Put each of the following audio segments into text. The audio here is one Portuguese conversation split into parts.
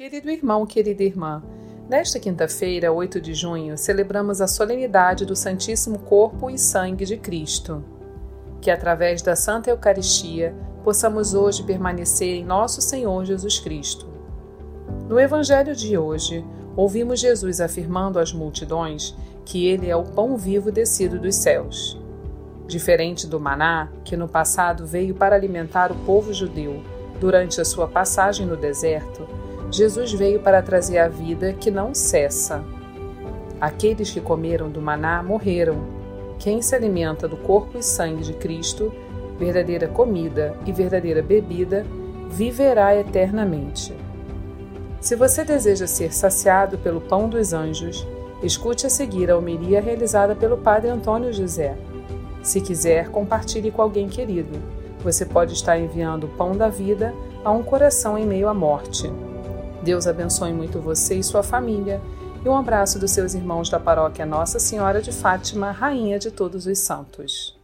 Querido irmão, querida irmã, nesta quinta-feira, 8 de junho, celebramos a solenidade do Santíssimo Corpo e Sangue de Cristo. Que através da Santa Eucaristia possamos hoje permanecer em nosso Senhor Jesus Cristo. No Evangelho de hoje, ouvimos Jesus afirmando às multidões que ele é o pão vivo descido dos céus. Diferente do maná, que no passado veio para alimentar o povo judeu durante a sua passagem no deserto, Jesus veio para trazer a vida que não cessa. Aqueles que comeram do maná morreram. Quem se alimenta do corpo e sangue de Cristo, verdadeira comida e verdadeira bebida, viverá eternamente. Se você deseja ser saciado pelo pão dos anjos, escute a seguir a homilia realizada pelo Padre Antônio José. Se quiser, compartilhe com alguém querido. Você pode estar enviando o pão da vida a um coração em meio à morte. Deus abençoe muito você e sua família. E um abraço dos seus irmãos da paróquia Nossa Senhora de Fátima, Rainha de Todos os Santos.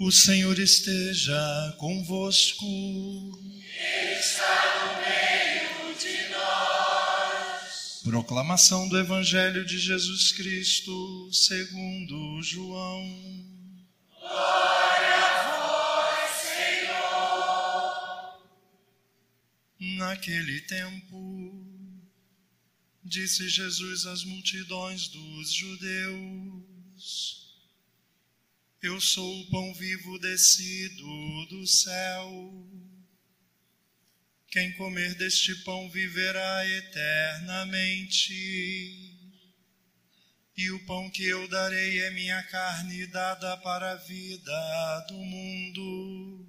O Senhor esteja convosco. Está no meio de nós. Proclamação do Evangelho de Jesus Cristo, segundo João. Glória a vós, Senhor. Naquele tempo, disse Jesus às multidões dos judeus: eu sou o pão vivo descido do céu. Quem comer deste pão viverá eternamente. E o pão que eu darei é minha carne dada para a vida do mundo.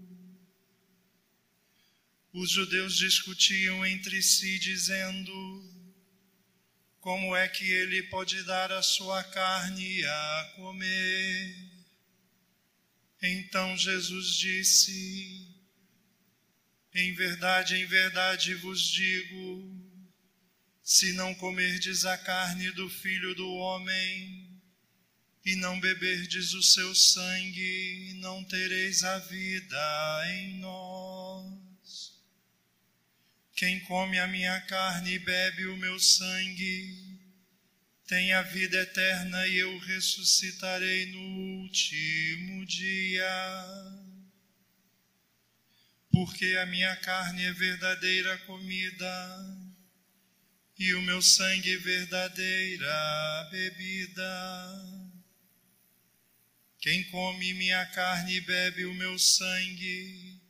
Os judeus discutiam entre si, dizendo: Como é que ele pode dar a sua carne a comer? Então Jesus disse: Em verdade, em verdade vos digo, se não comerdes a carne do Filho do Homem e não beberdes o seu sangue, não tereis a vida em nós. Quem come a minha carne e bebe o meu sangue, tem a vida eterna e eu ressuscitarei no último dia. Porque a minha carne é verdadeira comida e o meu sangue é verdadeira bebida. Quem come minha carne e bebe o meu sangue,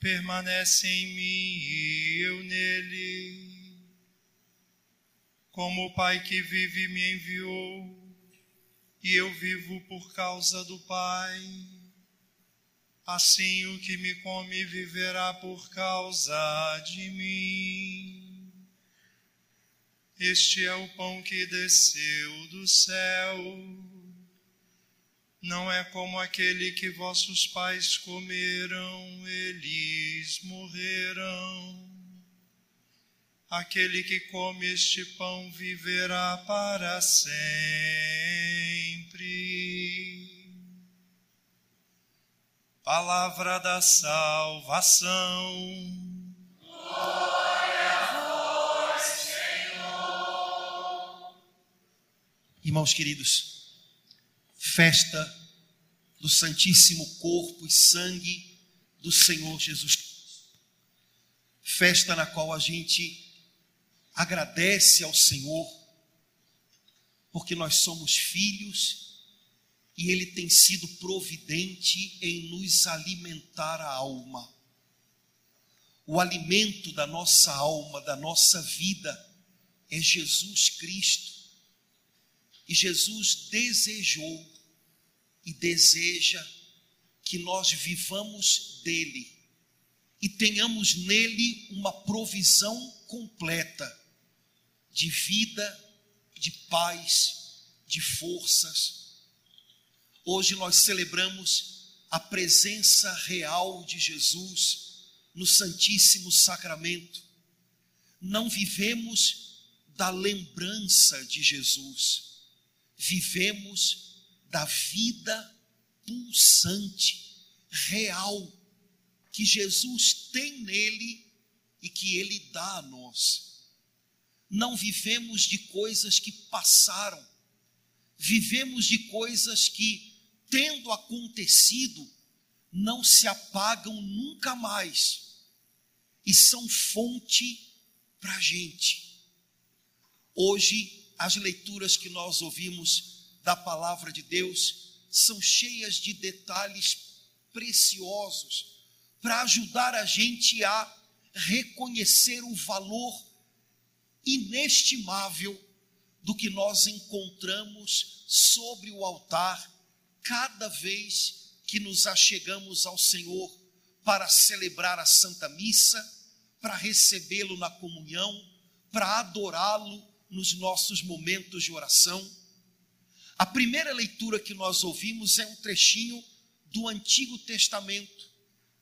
permanece em mim e eu nele como o Pai que vive me enviou, e eu vivo por causa do Pai. Assim o que me come viverá por causa de mim. Este é o pão que desceu do céu. Não é como aquele que vossos pais comeram, eles morreram. Aquele que come este pão viverá para sempre. Palavra da salvação. Glória a vós, Senhor. Irmãos queridos, festa do Santíssimo Corpo e Sangue do Senhor Jesus Cristo. Festa na qual a gente agradece ao Senhor, porque nós somos filhos e Ele tem sido providente em nos alimentar a alma. O alimento da nossa alma, da nossa vida, é Jesus Cristo. E Jesus desejou e deseja que nós vivamos dele e tenhamos nele uma provisão completa de vida, de paz, de forças. Hoje nós celebramos a presença real de Jesus no Santíssimo Sacramento. Não vivemos da lembrança de Jesus, vivemos da vida pulsante, real, que Jesus tem nele e que ele dá a nós não vivemos de coisas que passaram, vivemos de coisas que, tendo acontecido, não se apagam nunca mais e são fonte para a gente. Hoje, as leituras que nós ouvimos da palavra de Deus são cheias de detalhes preciosos para ajudar a gente a reconhecer o valor inestimável do que nós encontramos sobre o altar cada vez que nos achegamos ao Senhor para celebrar a Santa Missa, para recebê-lo na comunhão, para adorá-lo nos nossos momentos de oração. A primeira leitura que nós ouvimos é um trechinho do Antigo Testamento,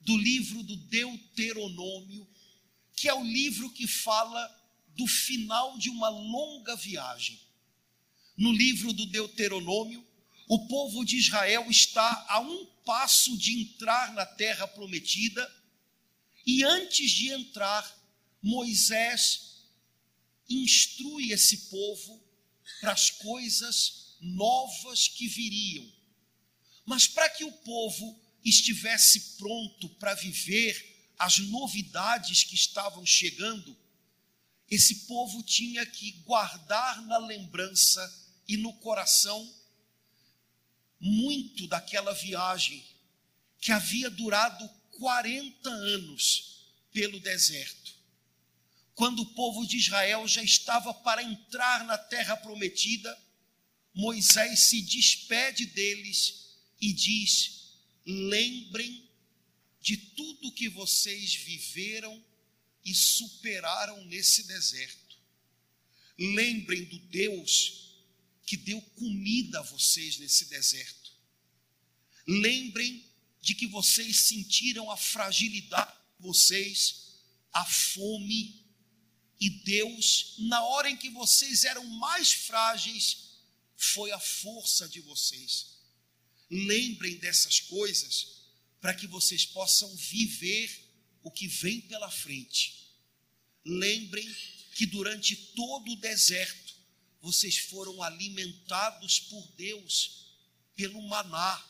do livro do Deuteronômio, que é o livro que fala do final de uma longa viagem. No livro do Deuteronômio, O povo de Israel está a um passo de entrar na terra prometida, e antes de entrar, Moisés instrui esse povo para as coisas novas que viriam. Mas para que o povo estivesse pronto para viver as novidades que estavam chegando, esse povo tinha que guardar na lembrança e no coração muito daquela viagem que havia durado 40 anos pelo deserto. Quando o povo de Israel já estava para entrar na terra prometida, Moisés se despede deles e diz: Lembrem de tudo que vocês viveram e superaram nesse deserto. Lembrem do Deus que deu comida a vocês nesse deserto. Lembrem de que vocês sentiram a fragilidade de vocês, a fome, e Deus, na hora em que vocês eram mais frágeis, foi a força de vocês. Lembrem dessas coisas para que vocês possam viver o que vem pela frente. Lembrem que durante todo o deserto vocês foram alimentados por Deus pelo maná,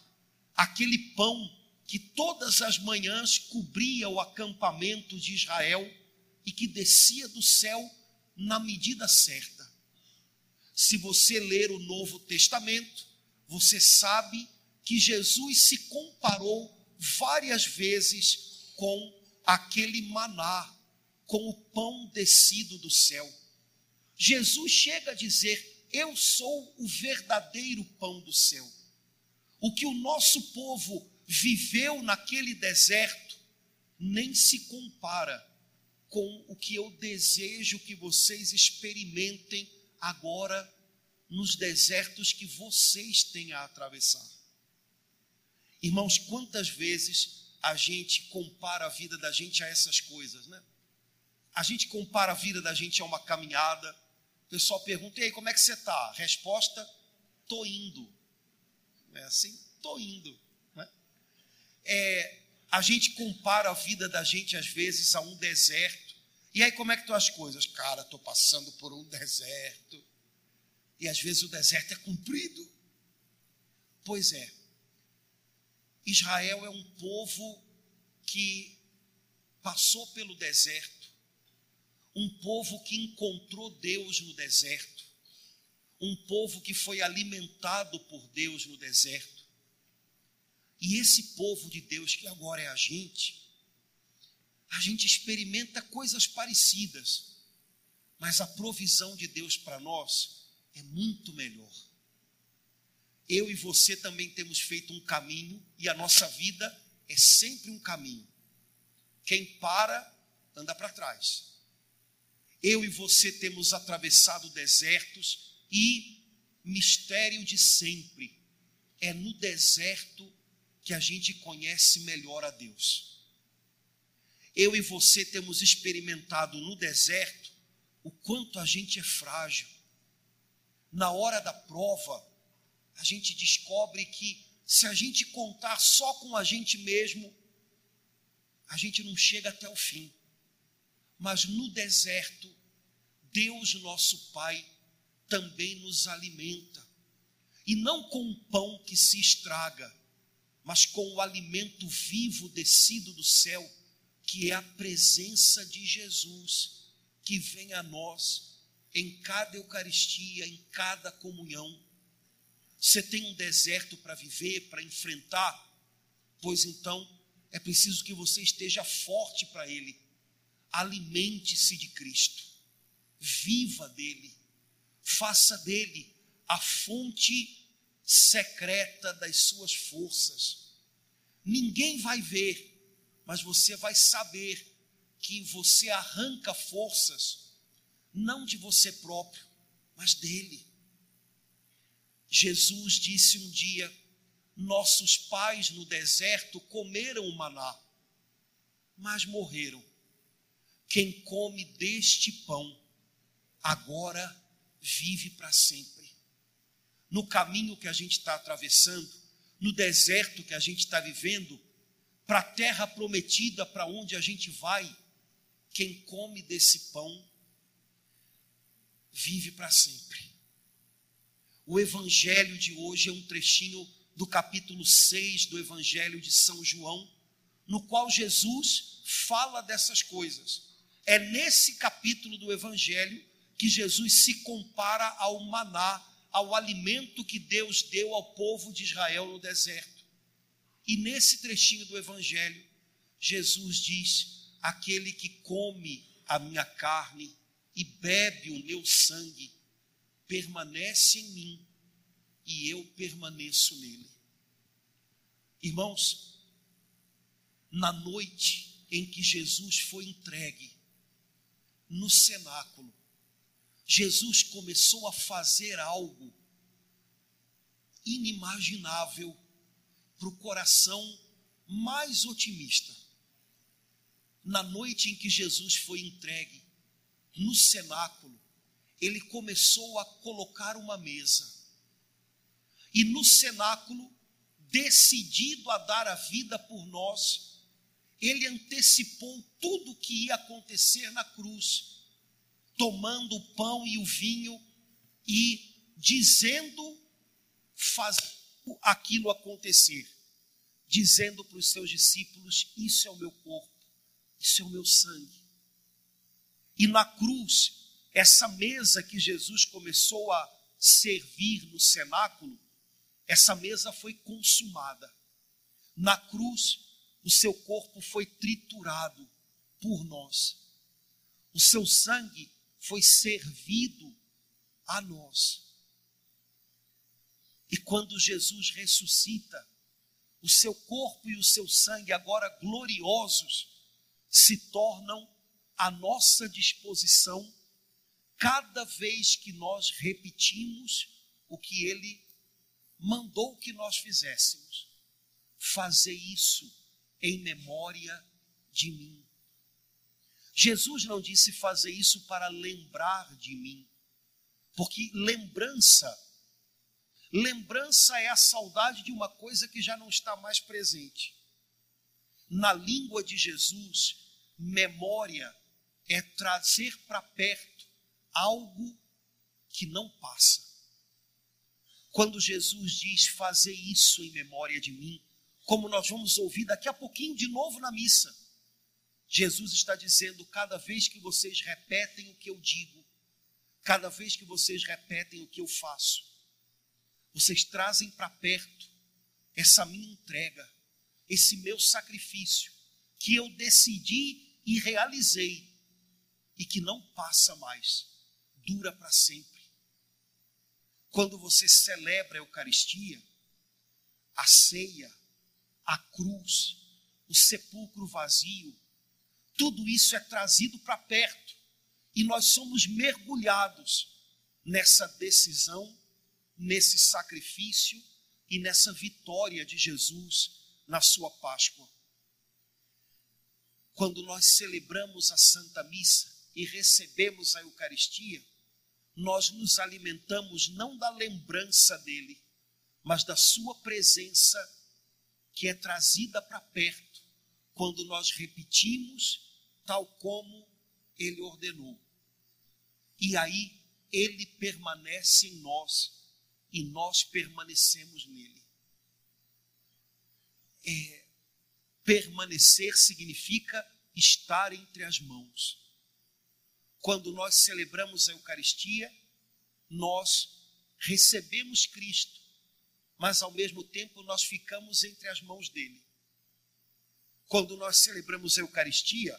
aquele pão que todas as manhãs cobria o acampamento de Israel e que descia do céu na medida certa. Se você ler o Novo Testamento, você sabe que Jesus se comparou várias vezes com aquele maná, com o pão descido do céu. Jesus chega a dizer: Eu sou o verdadeiro pão do céu. O que o nosso povo viveu naquele deserto nem se compara com o que eu desejo que vocês experimentem agora nos desertos que vocês têm a atravessar. Irmãos, quantas vezes a gente compara a vida da gente a essas coisas, né? A gente compara a vida da gente a uma caminhada. O pessoal pergunta: "E aí, como é que você está?" Resposta: "Tô indo." Não é assim? Tô indo, né? É, a gente compara a vida da gente às vezes a um deserto e aí, como é que estão as coisas? Cara, estou passando por um deserto. E às vezes o deserto é comprido. Pois é. Israel é um povo que passou pelo deserto. Um povo que encontrou Deus no deserto. Um povo que foi alimentado por Deus no deserto. E esse povo de Deus, que agora é a gente, a gente experimenta coisas parecidas, mas a provisão de Deus para nós é muito melhor. Eu e você também temos feito um caminho e a nossa vida é sempre um caminho. Quem para, anda para trás. Eu e você temos atravessado desertos e mistério de sempre. É no deserto que a gente conhece melhor a Deus eu e você temos experimentado no deserto o quanto a gente é frágil. Na hora da prova, a gente descobre que se a gente contar só com a gente mesmo, a gente não chega até o fim. Mas no deserto, Deus, nosso Pai, também nos alimenta. E não com o pão que se estraga, mas com o alimento vivo descido do céu que é a presença de Jesus que vem a nós em cada Eucaristia, em cada comunhão. Você tem um deserto para viver, para enfrentar? Pois então é preciso que você esteja forte para Ele. Alimente-se de Cristo, viva dele, faça dele a fonte secreta das suas forças. Ninguém vai ver mas você vai saber que você arranca forças, não de você próprio, mas dele. Jesus disse um dia: Nossos pais no deserto comeram o maná, mas morreram. Quem come deste pão, agora vive para sempre. no caminho que a gente está atravessando, no deserto que a gente está vivendo, para a terra prometida para onde a gente vai, quem come desse pão vive para sempre. O evangelho de hoje é um trechinho do capítulo 6 do evangelho de São João, no qual Jesus fala dessas coisas. É nesse capítulo do evangelho que Jesus se compara ao maná, ao alimento que Deus deu ao povo de Israel no deserto. E nesse trechinho do evangelho, Jesus diz: aquele que come a minha carne e bebe o meu sangue, permanece em mim e eu permaneço nele. Irmãos, na noite em que Jesus foi entregue no cenáculo, Jesus começou a fazer algo inimaginável para o coração mais otimista. Na noite em que Jesus foi entregue no cenáculo, ele começou a colocar uma mesa. E no cenáculo, decidido a dar a vida por nós, ele antecipou tudo o que ia acontecer na cruz, tomando o pão e o vinho e dizendo, fazendo aquilo acontecer, dizendo para os seus discípulos: Isso é o meu corpo, isso é o meu sangue. E na cruz, essa mesa que Jesus começou a servir no cenáculo, essa mesa foi consumada. Na cruz, o seu corpo foi triturado por nós. O seu sangue foi servido a nós. E quando Jesus ressuscita, o seu corpo e o seu sangue, agora gloriosos, se tornam à nossa disposição cada vez que nós repetimos o que ele mandou que nós fizéssemos. Fazer isso em memória de mim. Jesus não disse fazer isso para lembrar de mim, porque lembrança, lembrança é a saudade de uma coisa que já não está mais presente. Na língua de Jesus, memória é trazer para perto algo que não passa. Quando Jesus diz fazer isso em memória de mim, como nós vamos ouvir daqui a pouquinho de novo na missa, Jesus está dizendo: cada vez que vocês repetem o que eu digo, cada vez que vocês repetem o que eu faço, vocês trazem para perto essa minha entrega, esse meu sacrifício, que eu decidi e realizei, e que não passa mais dura para sempre. Quando você celebra a Eucaristia, a ceia, a cruz, o sepulcro vazio, tudo isso é trazido para perto e nós somos mergulhados nessa decisão, nesse sacrifício e nessa vitória de Jesus na sua Páscoa. Quando nós celebramos a Santa Missa e recebemos a Eucaristia, nós nos alimentamos não da lembrança dele, mas da sua presença que é trazida para perto quando nós repetimos tal como ele ordenou. E aí ele permanece em nós e nós permanecemos nele. É, permanecer significa estar entre as mãos quando nós celebramos a Eucaristia, nós recebemos Cristo, mas ao mesmo tempo nós ficamos entre as mãos dele. Quando nós celebramos a Eucaristia,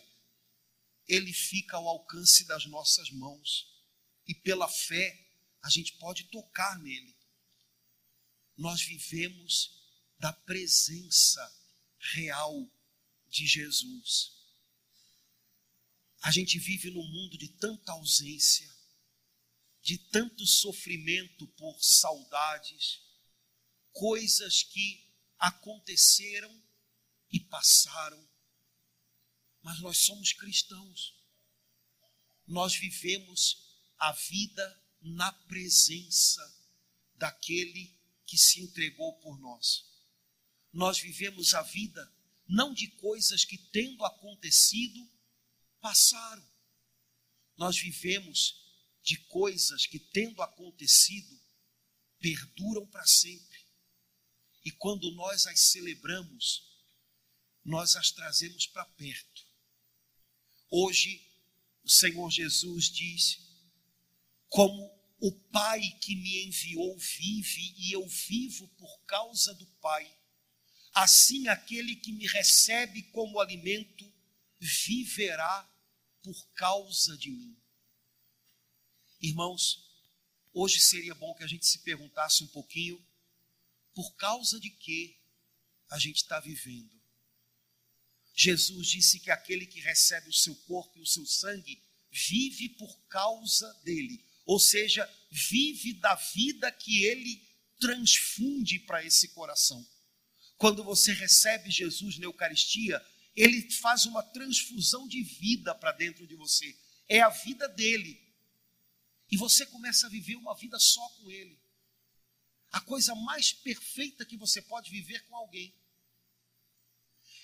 ele fica ao alcance das nossas mãos e pela fé a gente pode tocar nele. Nós vivemos da presença real de Jesus. A gente vive num mundo de tanta ausência, de tanto sofrimento por saudades, coisas que aconteceram e passaram. Mas nós somos cristãos. Nós vivemos a vida na presença daquele que se entregou por nós. Nós vivemos a vida não de coisas que, tendo acontecido, passaram. Nós vivemos de coisas que, tendo acontecido, perduram para sempre. E quando nós as celebramos, nós as trazemos para perto. Hoje, o Senhor Jesus diz: Como o Pai que me enviou vive e eu vivo por causa do Pai, assim aquele que me recebe como alimento viverá por causa de mim. Irmãos, hoje seria bom que a gente se perguntasse um pouquinho por causa de que a gente está vivendo. Jesus disse que aquele que recebe o seu corpo e o seu sangue vive por causa dele, ou seja, vive da vida que ele transfunde para esse coração. Quando você recebe Jesus na Eucaristia, ele faz uma transfusão de vida para dentro de você. É a vida dele. E você começa a viver uma vida só com ele. A coisa mais perfeita que você pode viver com alguém.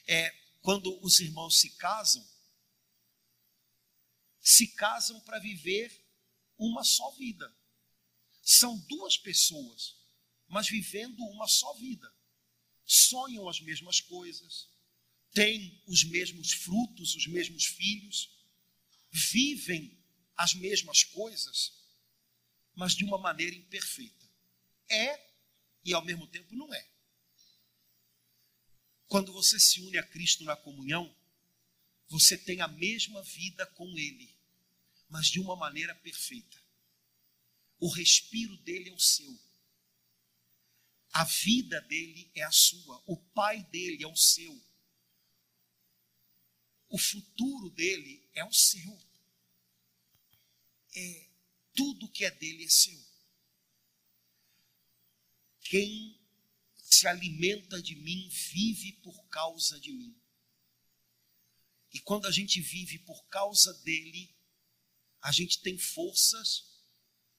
É quando os irmãos se casam, se casam para viver uma só vida. São duas pessoas, mas vivendo uma só vida. Sonham as mesmas coisas, têm os mesmos frutos, os mesmos filhos, vivem as mesmas coisas, mas de uma maneira imperfeita. É e ao mesmo tempo não é. Quando você se une a Cristo na comunhão, você tem a mesma vida com Ele, mas de uma maneira perfeita. O respiro dele é o seu. A vida dele é a sua. O pai dele é o seu. O futuro dele é o seu. É tudo que é dele é seu. Quem se alimenta de mim, vive por causa de mim. E quando a gente vive por causa dele, a gente tem forças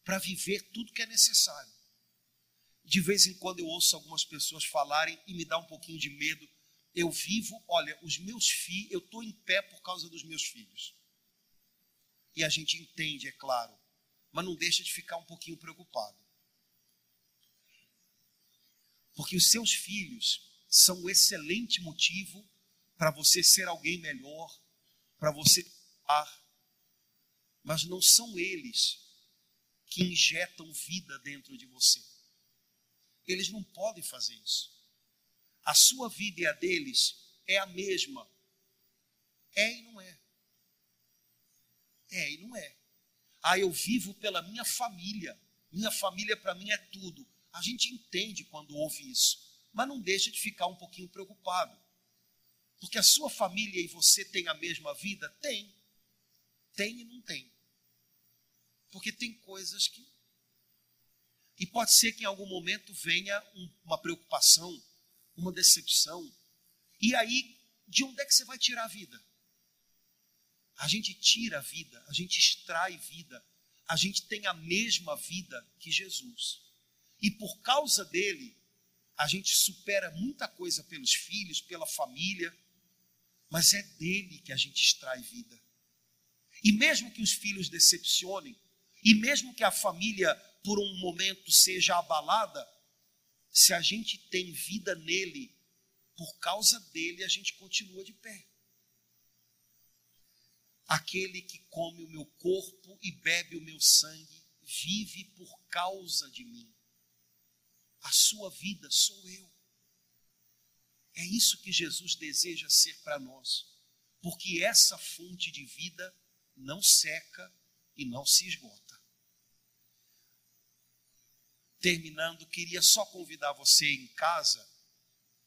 para viver tudo que é necessário. De vez em quando eu ouço algumas pessoas falarem e me dá um pouquinho de medo. Eu vivo, olha, os meus filhos, eu estou em pé por causa dos meus filhos. E a gente entende, é claro, mas não deixa de ficar um pouquinho preocupado. Porque os seus filhos são um excelente motivo para você ser alguém melhor, para você ar, mas não são eles que injetam vida dentro de você. Eles não podem fazer isso. A sua vida e a deles é a mesma. É e não é. É e não é. Ah, eu vivo pela minha família. Minha família para mim é tudo. A gente entende quando ouve isso, mas não deixa de ficar um pouquinho preocupado. Porque a sua família e você têm a mesma vida? Tem. Tem e não tem. Porque tem coisas que. E pode ser que em algum momento venha um, uma preocupação, uma decepção. E aí, de onde é que você vai tirar a vida? A gente tira a vida, a gente extrai vida, a gente tem a mesma vida que Jesus. E por causa dele, a gente supera muita coisa pelos filhos, pela família, mas é dele que a gente extrai vida. E mesmo que os filhos decepcionem, e mesmo que a família por um momento seja abalada, se a gente tem vida nele, por causa dele a gente continua de pé. Aquele que come o meu corpo e bebe o meu sangue vive por causa de mim. A sua vida sou eu. É isso que Jesus deseja ser para nós, porque essa fonte de vida não seca e não se esgota. Terminando, queria só convidar você em casa,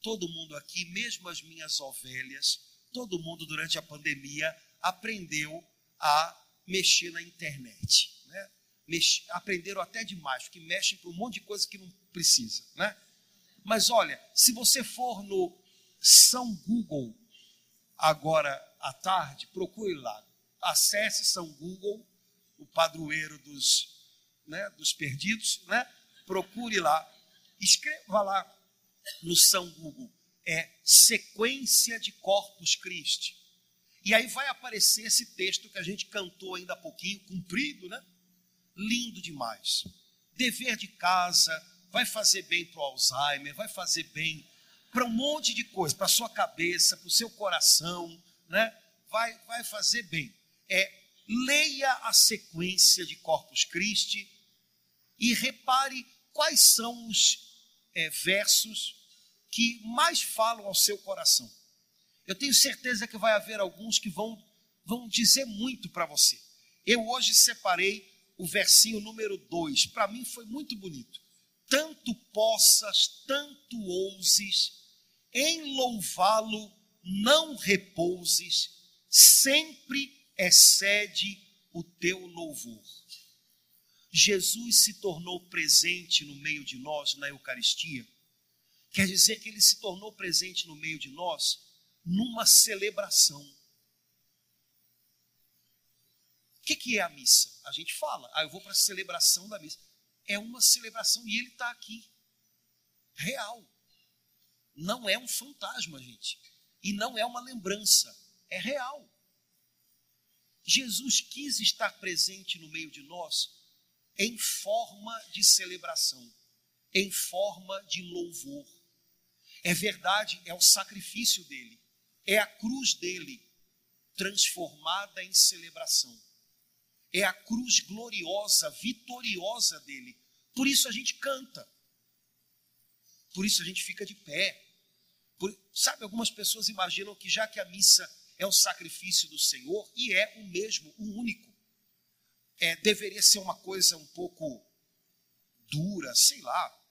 todo mundo aqui, mesmo as minhas ovelhas, todo mundo durante a pandemia aprendeu a mexer na internet. Né? Aprenderam até demais, porque mexem por um monte de coisa que não precisa, né? Mas olha, se você for no São Google agora à tarde, procure lá. Acesse São Google, o padroeiro dos, né, dos perdidos, né? Procure lá, escreva lá no São Google, é sequência de Corpus Christi. E aí vai aparecer esse texto que a gente cantou ainda há pouquinho, cumprido, né? Lindo demais. Dever de casa, vai fazer bem para o Alzheimer, vai fazer bem para um monte de coisa, para a sua cabeça, para o seu coração, né? Vai, vai fazer bem. É, leia a sequência de Corpus Christi e repare quais são os é, versos que mais falam ao seu coração. Eu tenho certeza que vai haver alguns que vão, vão dizer muito para você. Eu hoje separei o versinho número 2, para mim foi muito bonito. Tanto possas, tanto ouses, em louvá-lo não repouses, sempre excede o teu louvor. Jesus se tornou presente no meio de nós na Eucaristia. Quer dizer que ele se tornou presente no meio de nós numa celebração. O que, que é a missa? A gente fala, ah, eu vou para a celebração da missa. É uma celebração e ele está aqui, real. Não é um fantasma, gente. E não é uma lembrança, é real. Jesus quis estar presente no meio de nós em forma de celebração, em forma de louvor. É verdade, é o sacrifício dele, é a cruz dele transformada em celebração. É a cruz gloriosa, vitoriosa dele. Por isso a gente canta. Por isso a gente fica de pé. Por, sabe, algumas pessoas imaginam que já que a missa é o sacrifício do Senhor, e é o mesmo, o único, é, deveria ser uma coisa um pouco dura, sei lá.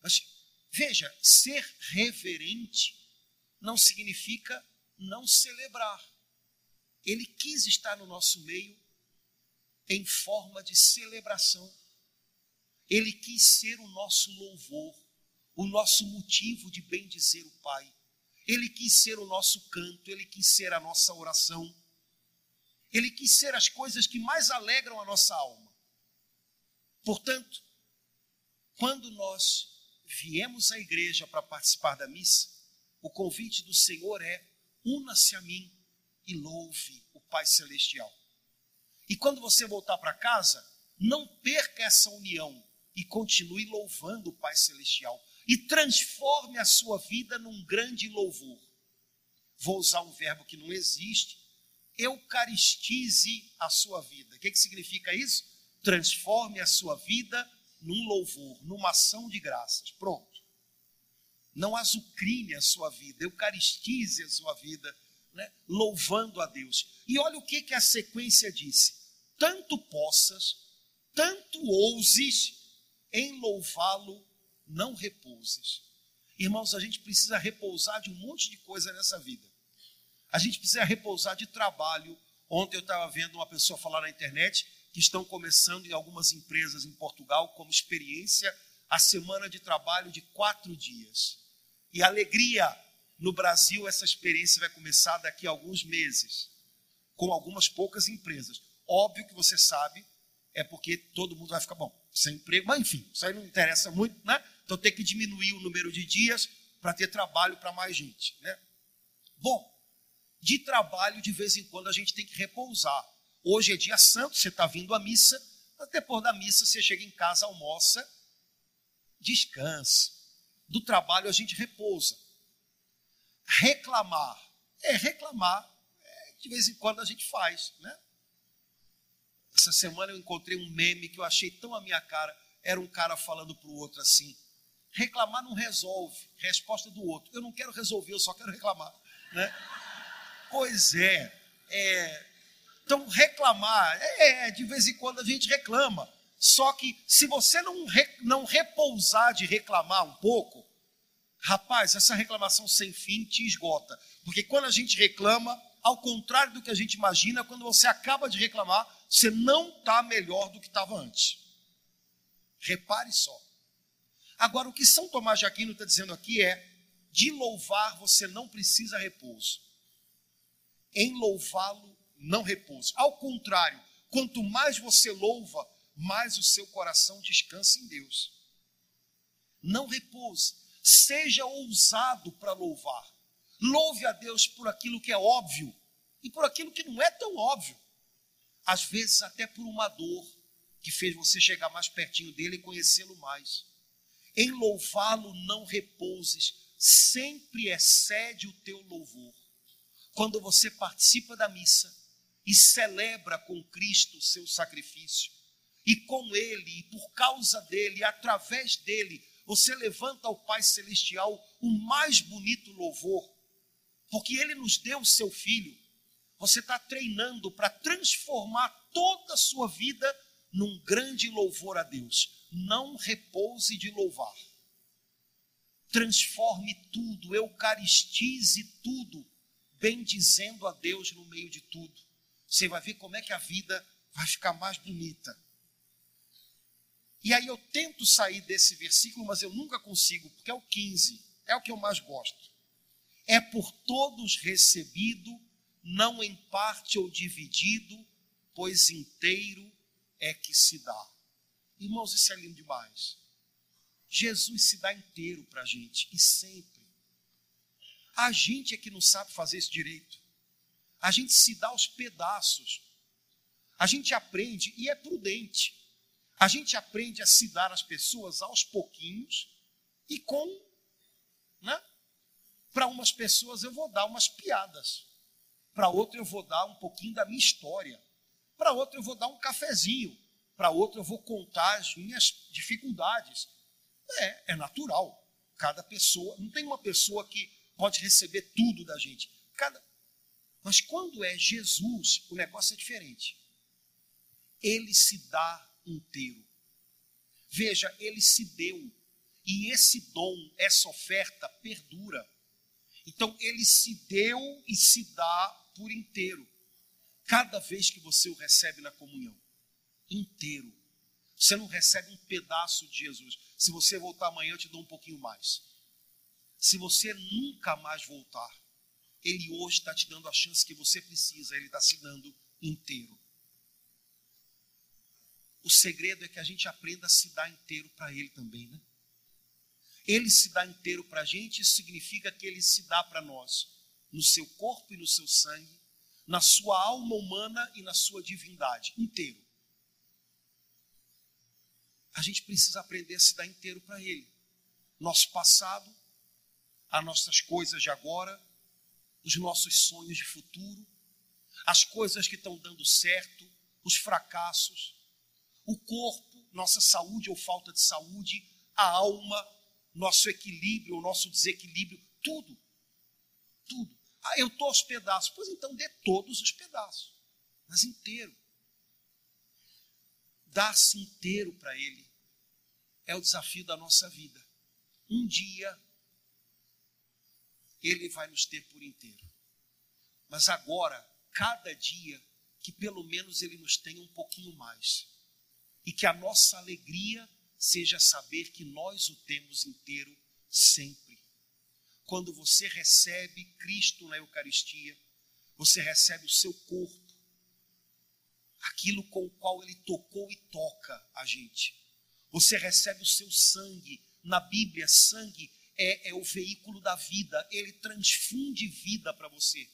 Mas veja, ser reverente não significa não celebrar. Ele quis estar no nosso meio em forma de celebração. Ele quis ser o nosso louvor, o nosso motivo de bem dizer o Pai. Ele quis ser o nosso canto, ele quis ser a nossa oração. Ele quis ser as coisas que mais alegram a nossa alma. Portanto, quando nós viemos à igreja para participar da missa, o convite do Senhor é: una-se a mim e louve o Pai Celestial. E quando você voltar para casa, não perca essa união e continue louvando o Pai Celestial e transforme a sua vida num grande louvor. Vou usar um verbo que não existe. Eucaristize a sua vida. O que, que significa isso? Transforme a sua vida num louvor, numa ação de graças. Pronto. Não azucrine a sua vida, eucaristize a sua vida, né? louvando a Deus. E olha o que, que a sequência disse: tanto possas, tanto ouses em louvá-lo não repouses. Irmãos, a gente precisa repousar de um monte de coisa nessa vida. A gente precisa repousar de trabalho. Ontem eu estava vendo uma pessoa falar na internet que estão começando em algumas empresas em Portugal como experiência a semana de trabalho de quatro dias. E alegria no Brasil, essa experiência vai começar daqui a alguns meses, com algumas poucas empresas. Óbvio que você sabe, é porque todo mundo vai ficar bom, sem emprego, mas enfim, isso aí não interessa muito, né? Então tem que diminuir o número de dias para ter trabalho para mais gente. Né? Bom, de trabalho, de vez em quando, a gente tem que repousar. Hoje é dia santo, você está vindo à missa, depois da missa você chega em casa, almoça, descansa. Do trabalho a gente repousa. Reclamar. É, reclamar, é, de vez em quando a gente faz. Né? Essa semana eu encontrei um meme que eu achei tão a minha cara. Era um cara falando para o outro assim: Reclamar não resolve. Resposta do outro. Eu não quero resolver, eu só quero reclamar. Né? Pois é, é. Então, reclamar, é, de vez em quando a gente reclama. Só que se você não, re, não repousar de reclamar um pouco, rapaz, essa reclamação sem fim te esgota. Porque quando a gente reclama, ao contrário do que a gente imagina, quando você acaba de reclamar, você não está melhor do que estava antes. Repare só. Agora, o que São Tomás de Aquino está dizendo aqui é: de louvar você não precisa repouso. Em louvá-lo não repouso. Ao contrário, quanto mais você louva, mais o seu coração descansa em Deus. não repouse. Seja ousado para louvar. Louve a Deus por aquilo que é óbvio e por aquilo que não é tão óbvio. Às vezes, até por uma dor que fez você chegar mais pertinho dele e conhecê-lo mais. Em louvá-lo não repouses, sempre excede o teu louvor. Quando você participa da missa e celebra com Cristo o seu sacrifício, e com ele, e por causa dele, e através dele, você levanta ao Pai Celestial o mais bonito louvor, porque ele nos deu o seu filho. Você está treinando para transformar toda a sua vida num grande louvor a Deus. Não repouse de louvar. Transforme tudo, eucaristize tudo, bendizendo a Deus no meio de tudo. Você vai ver como é que a vida vai ficar mais bonita. E aí eu tento sair desse versículo, mas eu nunca consigo, porque é o 15, é o que eu mais gosto. É por todos recebido, não em parte ou dividido, pois inteiro é que se dá. Irmãos, isso é lindo demais. Jesus se dá inteiro para a gente, e sempre. A gente é que não sabe fazer isso direito. A gente se dá aos pedaços. A gente aprende e é prudente. A gente aprende a se dar às pessoas aos pouquinhos e com, né? Para umas pessoas eu vou dar umas piadas, para outra eu vou dar um pouquinho da minha história, para outra eu vou dar um cafezinho, para outra eu vou contar as minhas dificuldades. É, é natural. Cada pessoa, não tem uma pessoa que pode receber tudo da gente. Cada, mas quando é Jesus, o negócio é diferente. Ele se dá inteiro. Veja, ele se deu, e esse dom, essa oferta perdura. Então, ele se deu e se dá por inteiro, cada vez que você o recebe na comunhão inteiro. Você não recebe um pedaço de Jesus. Se você voltar amanhã, eu te dou um pouquinho mais. Se você nunca mais voltar, Ele hoje está te dando a chance que você precisa, Ele está se dando inteiro. O segredo é que a gente aprenda a se dar inteiro para Ele também, né? Ele se dá inteiro para a gente, isso significa que Ele se dá para nós, no seu corpo e no seu sangue, na sua alma humana e na sua divindade, inteiro. A gente precisa aprender a se dar inteiro para Ele. Nosso passado, as nossas coisas de agora, os nossos sonhos de futuro, as coisas que estão dando certo, os fracassos, o corpo, nossa saúde ou falta de saúde, a alma, nosso equilíbrio ou nosso desequilíbrio, tudo. Tudo. Ah, eu estou aos pedaços. Pois então dê todos os pedaços, mas inteiro. Dá-se inteiro para Ele. É o desafio da nossa vida. Um dia, Ele vai nos ter por inteiro. Mas agora, cada dia, que pelo menos Ele nos tenha um pouquinho mais e que a nossa alegria seja saber que nós o temos inteiro sempre. Quando você recebe Cristo na Eucaristia, você recebe o seu corpo, aquilo com o qual ele tocou e toca a gente. Você recebe o seu sangue. Na Bíblia, sangue é, é o veículo da vida, ele transfunde vida para você.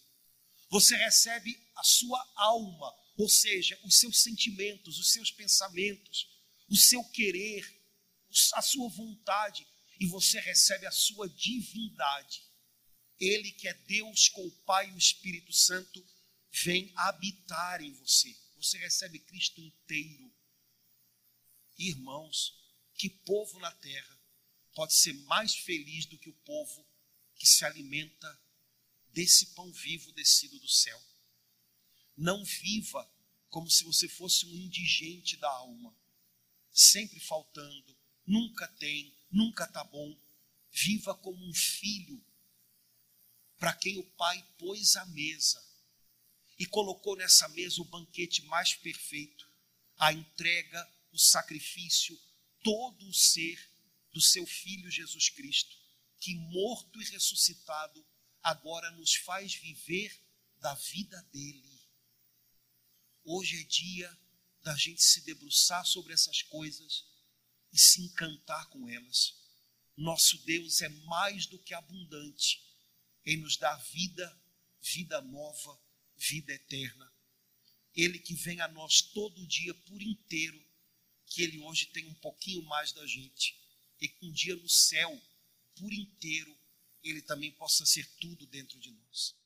Você recebe a sua alma, ou seja, os seus sentimentos, os seus pensamentos, o seu querer, a sua vontade, e você recebe a sua divindade. Ele que é Deus com o Pai e o Espírito Santo vem habitar em você. Você recebe Cristo inteiro. Irmãos, que povo na terra pode ser mais feliz do que o povo que se alimenta desse pão vivo descido do céu? Não viva como se você fosse um indigente da alma, sempre faltando, nunca tem, nunca está bom. Viva como um filho para quem o pai pôs a mesa e colocou nessa mesa o banquete mais perfeito, a entrega, o sacrifício, todo o ser do seu Filho Jesus Cristo, que morto e ressuscitado, agora nos faz viver da vida dele. Hoje é dia da gente se debruçar sobre essas coisas e se encantar com elas. Nosso Deus é mais do que abundante em nos dar vida, vida nova, vida eterna. Ele que vem a nós todo dia por inteiro, que ele hoje tem um pouquinho mais da gente e que um dia no céu, por inteiro, ele também possa ser tudo dentro de nós.